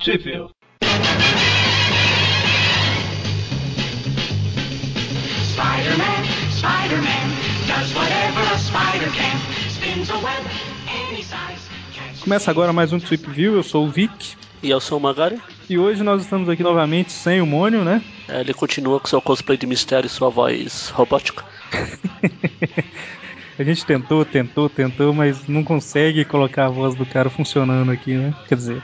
Sheffield. Spider-Man, Spider-Man, does whatever a spider can. Spins a web any size. catches- Começa agora mais um Trip View, eu sou o Vic. E eu sou o Magari. E hoje nós estamos aqui novamente sem o Mônio, né? É, Ele continua com seu cosplay de mistério e sua voz robótica. A gente tentou, tentou, tentou, mas não consegue colocar a voz do cara funcionando aqui, né? Quer dizer,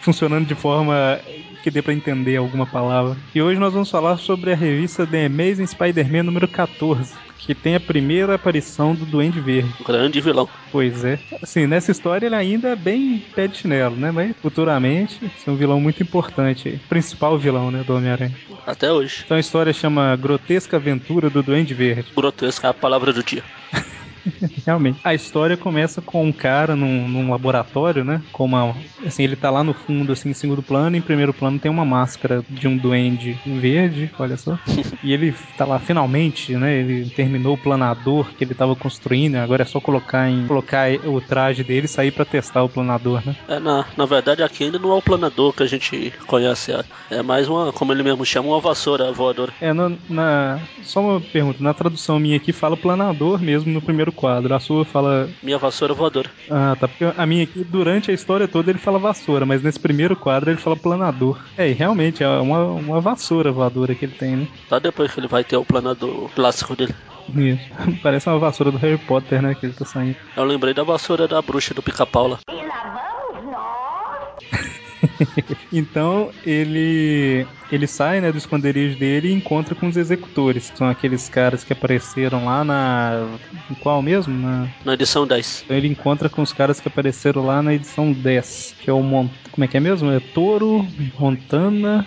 funcionando de forma que dê pra entender alguma palavra. E hoje nós vamos falar sobre a revista The Amazing Spider-Man número 14, que tem a primeira aparição do Duende Verde. Grande vilão. Pois é. Assim, nessa história ele ainda é bem pé de chinelo, né? Mas futuramente, é um vilão muito importante. Principal vilão, né, do Homem-Aranha. Até hoje. Então a história chama Grotesca Aventura do Duende Verde. Grotesca é a palavra do dia. Realmente. A história começa com um cara num, num laboratório, né? Com uma. Assim, ele tá lá no fundo, assim, em segundo plano. Em primeiro plano tem uma máscara de um duende verde, olha só. e ele tá lá finalmente, né? Ele terminou o planador que ele tava construindo. Agora é só colocar em colocar o traje dele e sair pra testar o planador, né? É, na, na verdade, aqui ainda não é o planador que a gente conhece. É, é mais uma, como ele mesmo chama, uma vassoura voadora. É, na, na- Só uma pergunta. Na tradução minha aqui fala planador mesmo no primeiro quadro. A sua fala. Minha vassoura voadora. Ah, tá. Porque a minha aqui, durante a história toda, ele fala vassoura, mas nesse primeiro quadro ele fala planador. É, e realmente, é uma, uma vassoura voadora que ele tem, né? Só depois que ele vai ter o planador clássico dele. Isso. Parece uma vassoura do Harry Potter, né? Que ele tá saindo. Eu lembrei da vassoura da bruxa do pica-pau lá. E lá vamos nós. Então ele ele sai né, do esconderijo dele e encontra com os executores, que são aqueles caras que apareceram lá na. Em qual mesmo? Na, Na edição 10. Então ele encontra com os caras que apareceram lá na edição 10, que é o Mon... Como é que é mesmo? É Toro, Montana.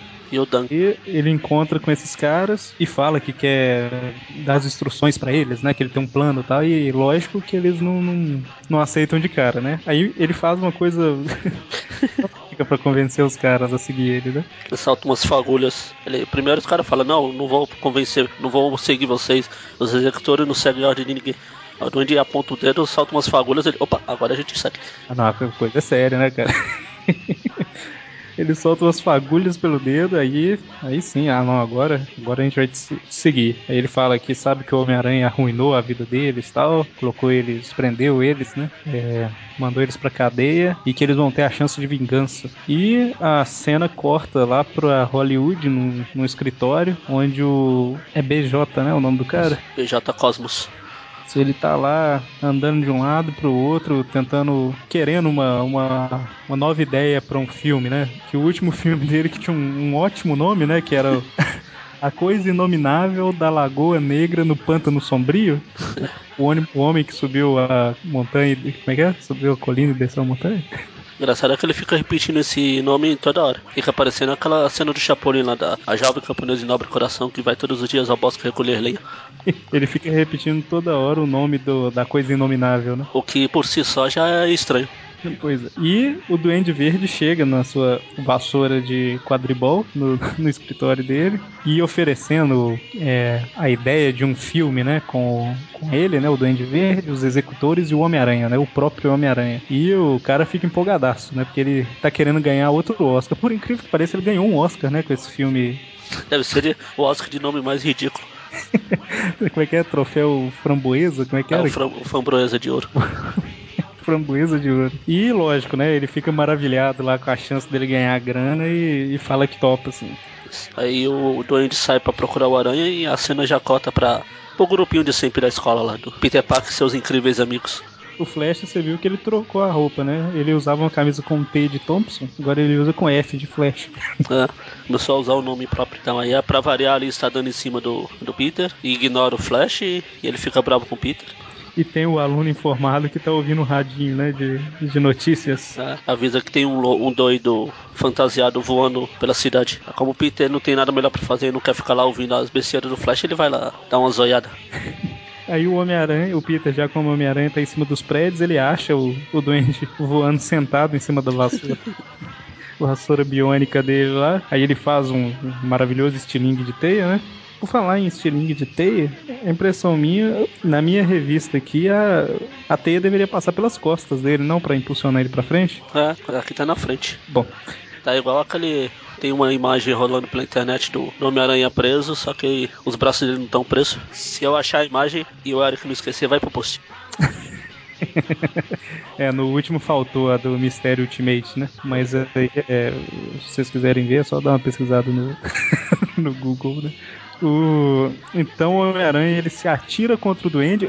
E ele encontra com esses caras e fala que quer dar as instruções pra eles, né? Que ele tem um plano e tal. E lógico que eles não, não, não aceitam de cara, né? Aí ele faz uma coisa. Fica pra convencer os caras a seguir ele, né? Ele salta umas fagulhas. Ele, primeiro os caras falam, não, não vou convencer, não vou seguir vocês. Os executores não seguem a ordem de ninguém. Aí o Duende aponta o dedo, salta umas fagulhas, ele, opa, agora a gente segue. Ah, não, a coisa é séria, né, cara? Ele solta umas fagulhas pelo dedo, aí, aí sim, ah não, agora, agora a gente vai te se- seguir. Aí ele fala que sabe que o Homem-Aranha arruinou a vida deles tal, colocou eles, prendeu eles, né? É, mandou eles pra cadeia e que eles vão ter a chance de vingança. E a cena corta lá pra Hollywood, num, num escritório, onde o. É BJ, né? O nome do cara? PJ Cosmos. Se ele tá lá andando de um lado pro outro, tentando, querendo uma, uma, uma nova ideia pra um filme, né? Que o último filme dele que tinha um, um ótimo nome, né? Que era A Coisa Inominável da Lagoa Negra no Pântano Sombrio. O, ônibus- o homem que subiu a montanha, como é que é? Subiu a colina e desceu a montanha? Engraçado é que ele fica repetindo esse nome toda hora. Fica aparecendo aquela cena do Chapolin lá da a jovem camponesa de nobre coração que vai todos os dias ao bosque recolher lenha. Ele fica repetindo toda hora o nome do, da Coisa Inominável, né? O que por si só já é estranho. Pois é. E o Duende Verde chega na sua vassoura de quadribol no, no escritório dele e oferecendo é, a ideia de um filme, né, com, com ele, né, o Duende Verde, os executores e o Homem-Aranha, né, o próprio Homem-Aranha. E o cara fica empolgadaço, né, porque ele tá querendo ganhar outro Oscar. Por incrível que pareça, ele ganhou um Oscar, né, com esse filme. Deve ser o Oscar de nome mais ridículo. Como é que é? Troféu Framboesa? Como é que É era? o Framboesa de Ouro. Framboesa de ouro. E lógico, né? Ele fica maravilhado lá com a chance dele ganhar a grana e, e fala que topa, assim. Aí o Duende sai pra procurar o Aranha e a cena já cota pra o grupinho de sempre da escola lá, do Peter Parker e seus incríveis amigos. O Flash, você viu que ele trocou a roupa, né? Ele usava uma camisa com T de Thompson, agora ele usa com F de Flash. É, começou a usar o nome próprio. Então aí é pra variar ali, está dando em cima do, do Peter, e ignora o Flash e, e ele fica bravo com o Peter. E tem o aluno informado que tá ouvindo o radinho, né? De, de notícias. né? Avisa que tem um, um doido fantasiado voando pela cidade. Como o Peter não tem nada melhor pra fazer e não quer ficar lá ouvindo as besteiras do Flash, ele vai lá dar uma zoiada. Aí o Homem-Aranha, o Peter, já como o Homem-Aranha tá em cima dos prédios, ele acha o, o doente voando sentado em cima da vassoura. vassoura biônica dele lá. Aí ele faz um, um maravilhoso estilingue de teia, né? Por falar em estilingue de teia, a impressão minha, na minha revista aqui, a, a teia deveria passar pelas costas dele, não pra impulsionar ele pra frente. É, aqui tá na frente. Bom, Tá igual aquele. Tem uma imagem rolando pela internet do do Homem-Aranha preso, só que os braços dele não estão presos. Se eu achar a imagem e o Eric não esquecer, vai pro post. É, no último faltou a do Mistério Ultimate, né? Mas é, é, se vocês quiserem ver, é só dar uma pesquisada no, no Google, né? O, então o Homem-Aranha ele se atira contra o Duende.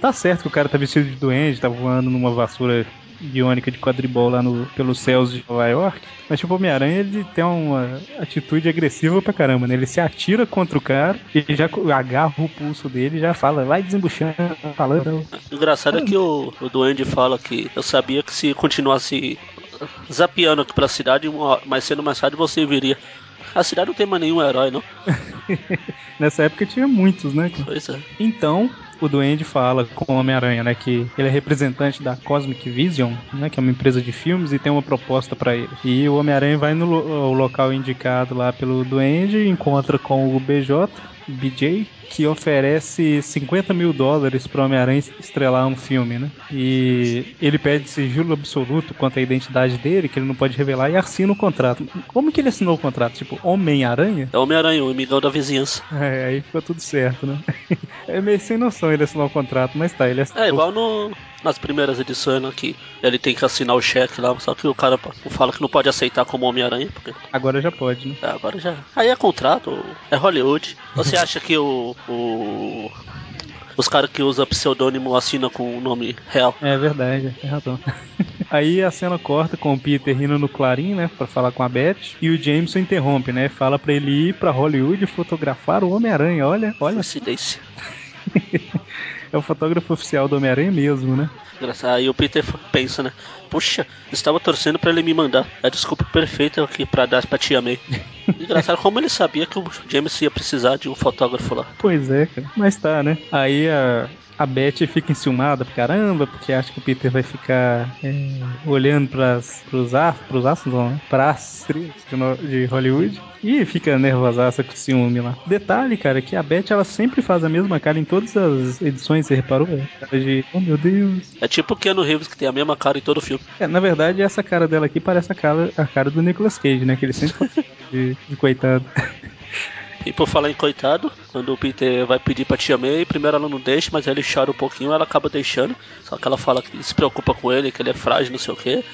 Tá certo que o cara tá vestido de Duende, tá voando numa vassoura biônica de quadribol lá no, pelos céus de Nova York. Mas tipo, o Homem-Aranha ele tem uma atitude agressiva pra caramba, né? Ele se atira contra o cara e já agarra o pulso dele e já fala, vai desembuchando, falando. Engraçado é que o, o Duende fala que eu sabia que se continuasse zapeando aqui pela cidade, mais cedo mais tarde você viria. A cidade não tem mais nenhum herói, não. Nessa época tinha muitos, né? Pois é. Então, o Duende fala com o Homem-Aranha, né, que ele é representante da Cosmic Vision, né, que é uma empresa de filmes e tem uma proposta pra ele. E o Homem-Aranha vai no lo- local indicado lá pelo Duende e encontra com o BJ, BJ, que oferece 50 mil dólares pro Homem-Aranha estrelar um filme, né? E ele pede sigilo absoluto quanto à identidade dele, que ele não pode revelar, e assina o contrato. Como que ele assinou o contrato? Tipo, Homem-Aranha? É Homem-Aranha, o amigão da vizinhança. É, aí ficou tudo certo, né? É meio sem noção ele assinar o contrato, mas tá, ele assinou. É igual no, nas primeiras edições, né, que ele tem que assinar o cheque lá, só que o cara fala que não pode aceitar como Homem-Aranha, porque Agora já pode, né? é, agora já. Aí é contrato, é Hollywood. Você acha que o. o os caras que usam pseudônimo assinam com o nome real? É verdade, tem razão. Aí a cena corta com o Peter indo no Clarim, né, pra falar com a Beth, e o Jameson interrompe, né, fala pra ele ir pra Hollywood fotografar o Homem-Aranha, olha, olha, Coincidência. é o fotógrafo oficial do Homem-Aranha mesmo, né? Engraçado. Aí o Peter pensa, né? Puxa, estava torcendo pra ele me mandar. É a desculpa perfeita aqui pra dar pra tia May. Engraçado como ele sabia que o James ia precisar de um fotógrafo lá. Pois é, cara. Mas tá, né? Aí a, a Beth fica enciumada pra caramba, porque acha que o Peter vai ficar é, olhando pras, pros, astros, pros astros, não, né? Pras de, de Hollywood. E fica nervosaça com ciúme lá. Detalhe, cara, que a Beth ela sempre faz a mesma cara em todas as edições, você reparou? Cara de, oh meu Deus. É tipo o Keanu Reeves que tem a mesma cara em todo filme. É, na verdade, essa cara dela aqui parece a cara, a cara do Nicolas Cage, né? Que ele sempre faz de, de coitado. E por falar em coitado, quando o Peter vai pedir pra tia May, primeiro ela não deixa, mas aí ele chora um pouquinho, ela acaba deixando. Só que ela fala que se preocupa com ele, que ele é frágil, não sei o quê.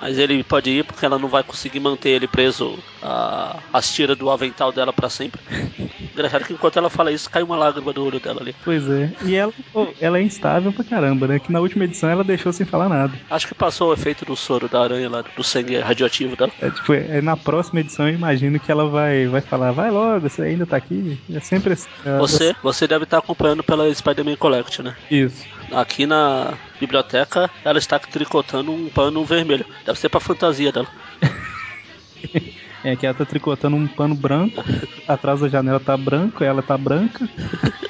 Mas ele pode ir porque ela não vai conseguir manter ele preso a, as tiras do avental dela pra sempre. Engraçado que enquanto ela fala isso, cai uma lágrima do olho dela ali. Pois é. E ela, ela é instável pra caramba, né? Que na última edição ela deixou sem falar nada. Acho que passou o efeito do soro da aranha lá, do sangue radioativo dela. É tipo, é, na próxima edição eu imagino que ela vai, vai falar, vai logo, você ainda tá aqui. É sempre assim. Você, você deve estar acompanhando pela Spider-Man Collect, né? Isso. Aqui na biblioteca, ela está tricotando um pano vermelho. Deve ser pra fantasia dela. É que ela tá tricotando um pano branco, atrás da janela tá branco, ela tá branca.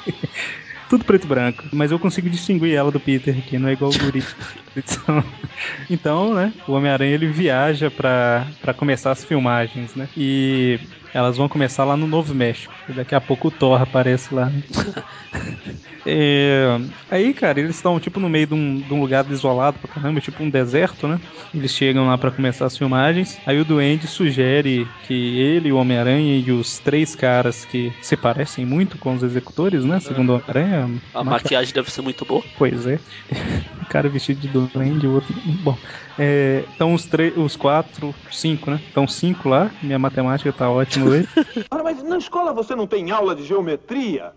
Tudo preto e branco. Mas eu consigo distinguir ela do Peter aqui, não é igual o guri. Então, então, né, o Homem-Aranha ele viaja pra começar as filmagens, né? E elas vão começar lá no Novo México. E daqui a pouco o Thor aparece lá. É, aí, cara, eles estão tipo no meio de um, de um lugar isolado pra caramba, tipo um deserto, né? Eles chegam lá pra começar as filmagens. Aí o Duende sugere que ele, o Homem-Aranha e os três caras que se parecem muito com os executores, né? Segundo o Homem-Aranha. A marca- maquiagem deve ser muito boa. Pois é. Um cara vestido de duende, o outro. Bom. É, então os três, os quatro, cinco, né? Então cinco lá. Minha matemática tá ótima hoje. Ora, mas na escola você não tem aula de geometria?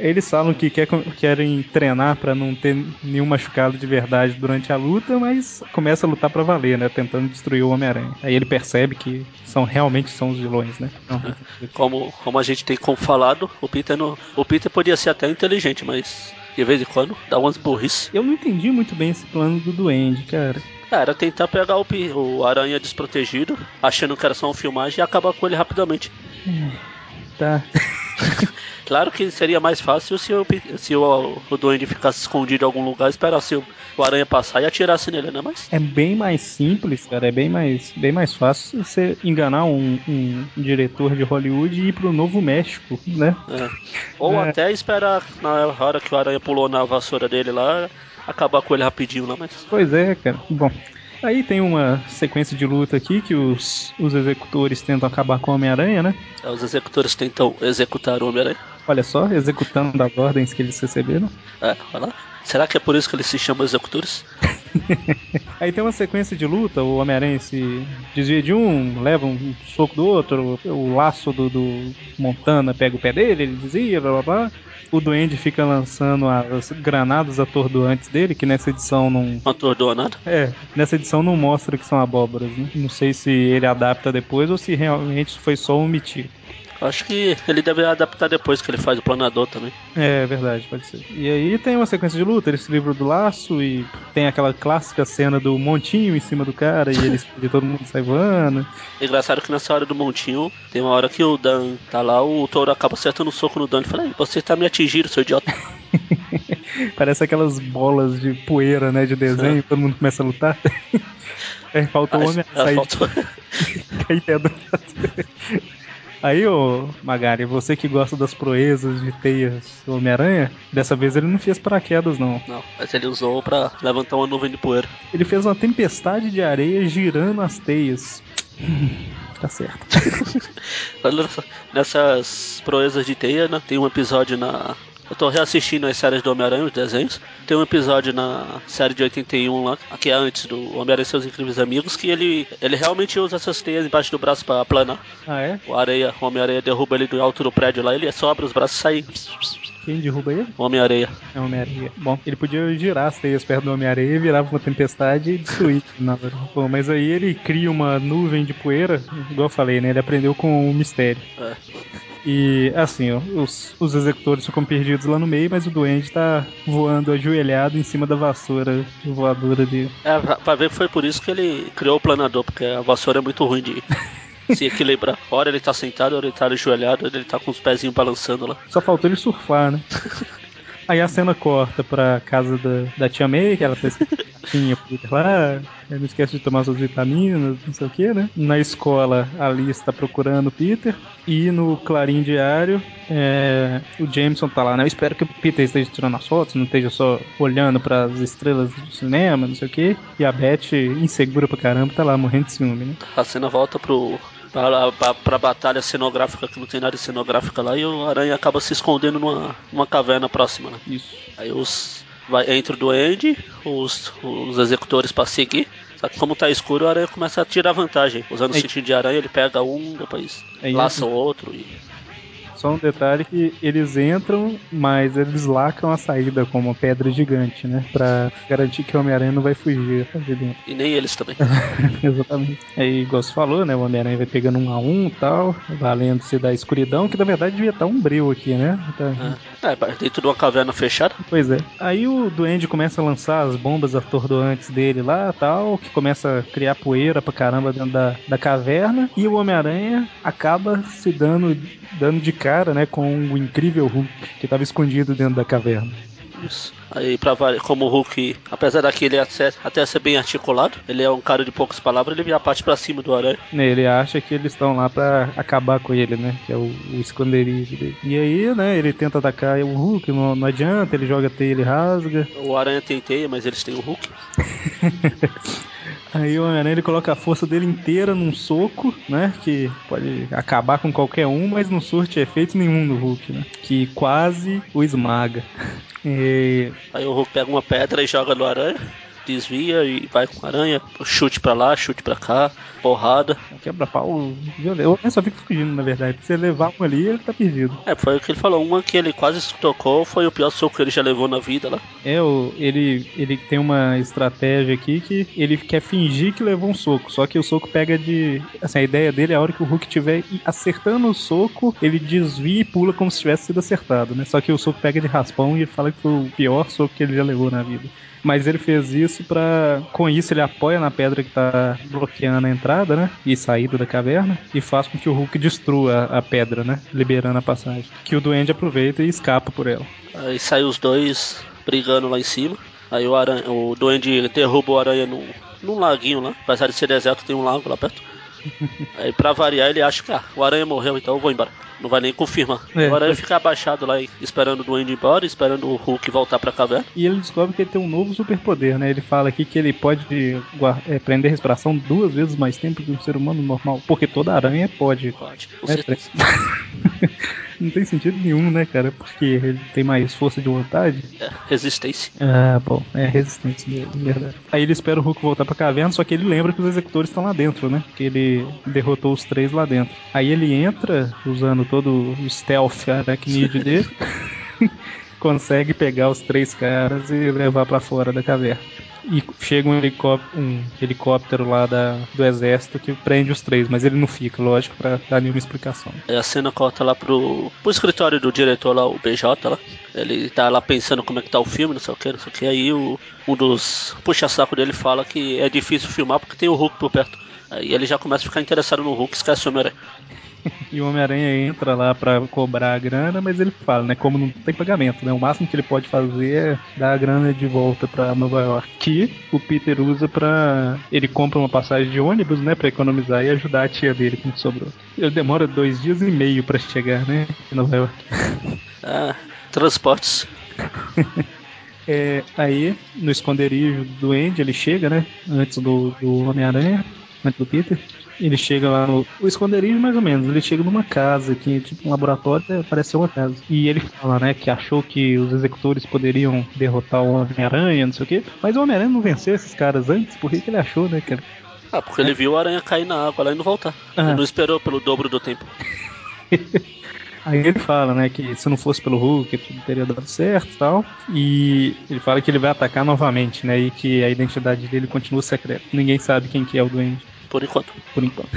Eles falam que quer- querem treinar pra não ter nenhum machucado de verdade durante a luta, mas começa a lutar pra valer, né? Tentando destruir o Homem-Aranha. Aí ele percebe que são realmente são os vilões, né? Então, Como, como a gente tem como falado, o Peter, não, o Peter podia ser até inteligente, mas de vez em quando dá umas burrice. eu não entendi muito bem esse plano do Duende, cara. É, era tentar pegar o, o aranha desprotegido, achando que era só uma filmagem e acabar com ele rapidamente. Tá. Claro que seria mais fácil se o, Pi- se o, o Duende ficasse escondido em algum lugar, esperasse o, o aranha passar e atirasse nele, né? Mas É bem mais simples, cara. É bem mais, bem mais fácil você enganar um, um diretor de Hollywood e ir pro Novo México, né? É. Ou É. até esperar na hora que o aranha pulou na vassoura dele lá, acabar com ele rapidinho lá, mas. Pois é, cara. Bom. Aí tem uma sequência de luta aqui que os, os executores tentam acabar com o Homem-Aranha, né? É, Os executores tentam executar o Homem-Aranha. Olha só, executando as ordens que eles receberam. É, olha lá. Será que é por isso que eles se chamam executores? Aí tem uma sequência de luta, o Homem-Aranha se desvia de um, leva um soco do outro, o laço do, do Montana pega o pé dele, ele desvia, blá blá blá. O Duende fica lançando as granadas atordoantes dele, que nessa edição não. Atordoa nada. É, nessa edição não mostra que são abóboras, né? Não sei se ele adapta depois ou se realmente foi só omitir. Acho que ele deve adaptar depois que ele faz o planador também. É verdade, pode ser. E aí tem uma sequência de luta, ele se livra do laço e tem aquela clássica cena do montinho em cima do cara e ele explode todo mundo sai voando. É engraçado que nessa hora do montinho, tem uma hora que o Dan tá lá, o touro acaba acertando um soco no Dan e fala, "Ei, você tá me atingindo, seu idiota. Parece aquelas bolas de poeira, né, de desenho, todo mundo começa a lutar. Aí falta o homem ah, sair faltou. de cair. Aí, ô Magari, você que gosta das proezas de teias do Homem-Aranha, dessa vez ele não fez paraquedas, não. Não, mas ele usou pra levantar uma nuvem de poeira. Ele fez uma tempestade de areia girando as teias. tá certo. Nessas proezas de teia, né, tem um episódio na. Eu tô reassistindo as séries do Homem-Aranha, os desenhos. Tem um episódio na série de 81 lá, que é antes do Homem-Aranha e seus incríveis amigos, que ele, ele realmente usa essas teias embaixo do braço pra planar. Ah, é? O areia, o Homem-Aranha derruba ele do alto do prédio lá, ele só abre os braços e sai. Quem derruba ele? O Homem-Areia. É o Homem-Areia. Bom, ele podia girar as teias perto do Homem-Areia virava uma tempestade e destruir. na. Bom, mas aí ele cria uma nuvem de poeira, igual eu falei, né? Ele aprendeu com o mistério. É. E assim, os, os executores ficam perdidos lá no meio, mas o Duende tá voando ajoelhado em cima da vassoura voadora dele. É, pra- ver foi por isso que ele criou o planador, porque a vassoura é muito ruim de se equilibrar. Hora ele tá sentado, hora ele tá ajoelhado, hora ele tá com os pezinhos balançando lá. Só faltou ele surfar, né? Aí a cena corta pra casa da, da tia May, que ela fez tinha lá, não esquece de tomar suas vitaminas, não sei o que, né? Na escola, a Liz tá procurando o Peter, e no Clarim Diário, é, o Jameson tá lá, né? Eu espero que o Peter esteja tirando as fotos, não esteja só olhando para as estrelas do cinema, não sei o que. E a Beth, insegura pra caramba, tá lá morrendo de ciúme, né? A cena volta pro. Pra, pra, pra batalha cenográfica, que não tem nada de cenográfica lá, e o Aranha acaba se escondendo numa, numa caverna próxima, né? Isso. Aí os. Vai, entra o Duende, os, os executores pra seguir. Só que como tá escuro, o Aranha começa a tirar vantagem. Usando o sentido de aranha, ele pega um, depois Aí laça o outro e. Só um detalhe que eles entram, mas eles lacram a saída com uma pedra gigante, né? Pra garantir que o Homem-Aranha não vai fugir de dentro. E nem eles também. Exatamente. Aí, igual você falou, né? O Homem-Aranha vai pegando um a um e tal, valendo-se da escuridão, que na verdade devia estar um breu aqui, né? Tá- É, é, dentro de uma caverna fechada. Pois é. Aí o Duende começa a lançar as bombas atordoantes dele lá tal, que começa a criar poeira pra caramba dentro da, da caverna. E o Homem-Aranha acaba se dando, dando de cara, né, com o incrível Hulk, que tava escondido dentro da caverna. Aí, pra, vari- como o Hulk, apesar daquele até, até ser bem articulado, ele é um cara de poucas palavras, ele já parte pra cima do aranha. Né, Ele acha que eles estão lá pra acabar com ele, né? Que é o, o esconderijo dele. E aí, né, ele tenta atacar o Hulk, não, não adianta, ele joga teia, ele rasga. O aranha tem teia, mas eles têm o Hulk. Aí o Homem-Aranha ele coloca a força dele inteira num soco, né? Que pode acabar com qualquer um, mas não surte efeito nenhum no Hulk, né? Que quase o esmaga. E Aí o Hulk pega uma pedra e joga no aranha, desvia e vai com aranha, chute pra lá, chute pra cá, porrada. quebra-pau violento. Eu só fico fugindo, na verdade. Se você levar um ali, ele tá perdido. É, foi o que ele falou. Uma que ele quase tocou foi o pior soco que ele já levou na vida lá. É, o, ele, ele tem uma estratégia aqui que ele quer fingir que levou um soco, só que o soco pega de. Assim, a ideia dele é a hora que o Hulk estiver acertando o soco, ele desvia e pula como se tivesse sido acertado, né? Só que o soco pega de raspão e fala que foi o pior soco que ele já levou na vida. Mas ele fez isso pra. Com isso, ele apoia na pedra que tá bloqueando a entrada, né? E saída da caverna. E faz com que o Hulk destrua a pedra, né? Liberando a passagem. Que o Duende aproveita e escapa por ela. Aí sai os dois brigando lá em cima. Aí o, aranha, o duende derruba o aranha num, num laguinho lá. Apesar de ser deserto, tem um lago lá perto. Aí pra variar ele acha que ah, o Aranha morreu, então eu vou embora. Não vai nem confirmar. É. o Aranha fica abaixado lá esperando o Duende ir embora, esperando o Hulk voltar pra caverna. E ele descobre que ele tem um novo superpoder, né? Ele fala aqui que ele pode é, prender respiração duas vezes mais tempo que um ser humano normal. Porque toda aranha pode. Pode, É, certeza. Não tem sentido nenhum, né, cara? Porque ele tem mais força de vontade. É, resistência. Ah, bom, é resistência dele, verdade. Aí ele espera o Hulk voltar pra caverna, só que ele lembra que os executores estão lá dentro, né? Que ele derrotou os três lá dentro. Aí ele entra, usando todo o stealth aracnídeo dele, consegue pegar os três caras e levar pra fora da caverna. E chega um helicóptero, um helicóptero lá da, do exército que prende os três, mas ele não fica, lógico, pra dar nenhuma explicação. Aí a cena corta lá pro, pro escritório do diretor lá, o BJ lá. Ele tá lá pensando como é que tá o filme, não sei o que, não sei o que. Aí o, um dos puxa-saco dele fala que é difícil filmar porque tem o Hulk por perto. Aí ele já começa a ficar interessado no Hulk, esquece o Homem-Aranha. E o Homem-Aranha entra lá pra cobrar a grana, mas ele fala, né? Como não tem pagamento, né? O máximo que ele pode fazer é dar a grana de volta pra Nova York. Que o Peter usa pra. Ele compra uma passagem de ônibus, né? Pra economizar e ajudar a tia dele com o que sobrou. Ele demora dois dias e meio pra chegar, né? Em Nova York. Ah, transportes. É, aí, no esconderijo do Andy, ele chega, né? Antes do, do Homem-Aranha, antes do Peter. Ele chega lá no. O esconderijo, mais ou menos. Ele chega numa casa, que tipo um laboratório, é, parece ser uma casa. E ele fala, né, que achou que os executores poderiam derrotar o Homem-Aranha, não sei o quê. Mas o Homem-Aranha não venceu esses caras antes, por que, que ele achou, né, cara? Ah, porque ele viu o Aranha cair na água lá e não voltar. Ah. Ele não esperou pelo dobro do tempo. Aí ele fala, né, que se não fosse pelo Hulk, tudo teria dado certo e tal. E ele fala que ele vai atacar novamente, né, e que a identidade dele continua secreta. Ninguém sabe quem que é o Duende. Por enquanto. por enquanto.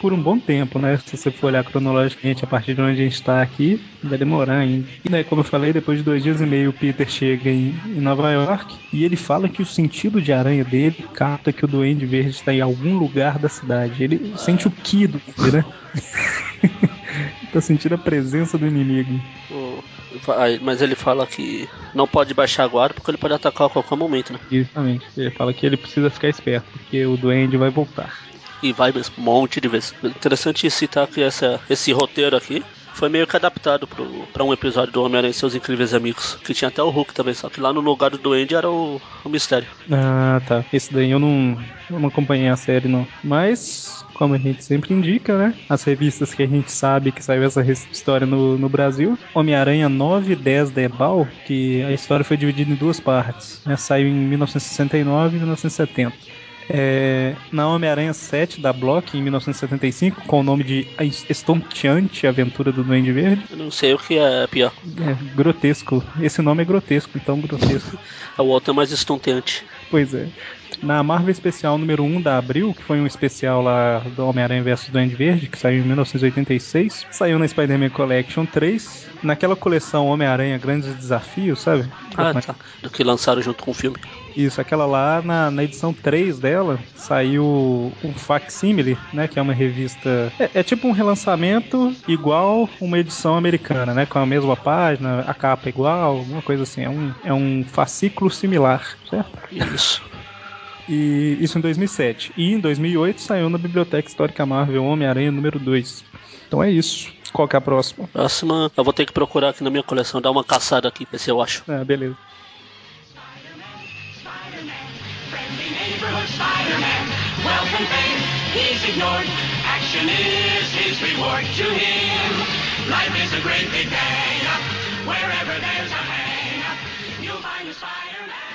Por um bom tempo, né? Se você for olhar cronologicamente a partir de onde a gente está aqui, vai demorar ainda. E daí, como eu falei, depois de dois dias e meio, o Peter chega em, em Nova York e ele fala que o sentido de aranha dele capta que o Duende Verde está em algum lugar da cidade. Ele sente o ki do né? tá sentindo a presença do inimigo. Mas ele fala que não pode baixar a guarda porque ele pode atacar a qualquer momento, né? Justamente. Ele fala que ele precisa ficar esperto, porque o Duende vai voltar. E vai um monte de vezes. Interessante citar que essa, esse roteiro aqui foi meio que adaptado pro, pra um episódio do Homem-Aranha e seus incríveis amigos. Que tinha até o Hulk também, só que lá no lugar do Duende era o, o mistério. Ah, tá. Esse daí eu não, não acompanhei a série, não. Mas, como a gente sempre indica, né? As revistas que a gente sabe que saiu essa história no, no Brasil. Homem-Aranha 9 e 10 da Ebal, que a história foi dividida em duas partes. Né? Saiu em 1969 e 1970. É, na Homem-Aranha 7 da Block, em 1975, com o nome de A Estonteante Aventura do Duende Verde. Eu não sei o que é pior. É, grotesco. Esse nome é grotesco, então grotesco. O outro é mais estonteante. Pois é. Na Marvel Especial número 1 da Abril, que foi um especial lá do Homem-Aranha vs Duende Verde, que saiu em 1986, saiu na Spider-Man Collection 3, naquela coleção Homem-Aranha Grandes Desafios, sabe? Ah, tá. Do que lançaram junto com o filme. Isso, aquela lá, na, na edição 3 dela, saiu um facsimile, né? Que é uma revista. É, é tipo um relançamento igual uma edição americana, né? Com a mesma página, a capa igual, alguma coisa assim. É um, é um fascículo similar, certo? Isso. E isso em 2007. E em 2008 saiu na Biblioteca Histórica Marvel Homem-Aranha número 2. Então é isso. Qual que é a próxima? Próxima, eu vou ter que procurar aqui na minha coleção, dar uma caçada aqui, ver se eu acho. Ah, beleza. Spider-Man. Wealth and fame, he's ignored. Action is his reward to him. Life is a great big day. Wherever there's a hang, you'll find a spider.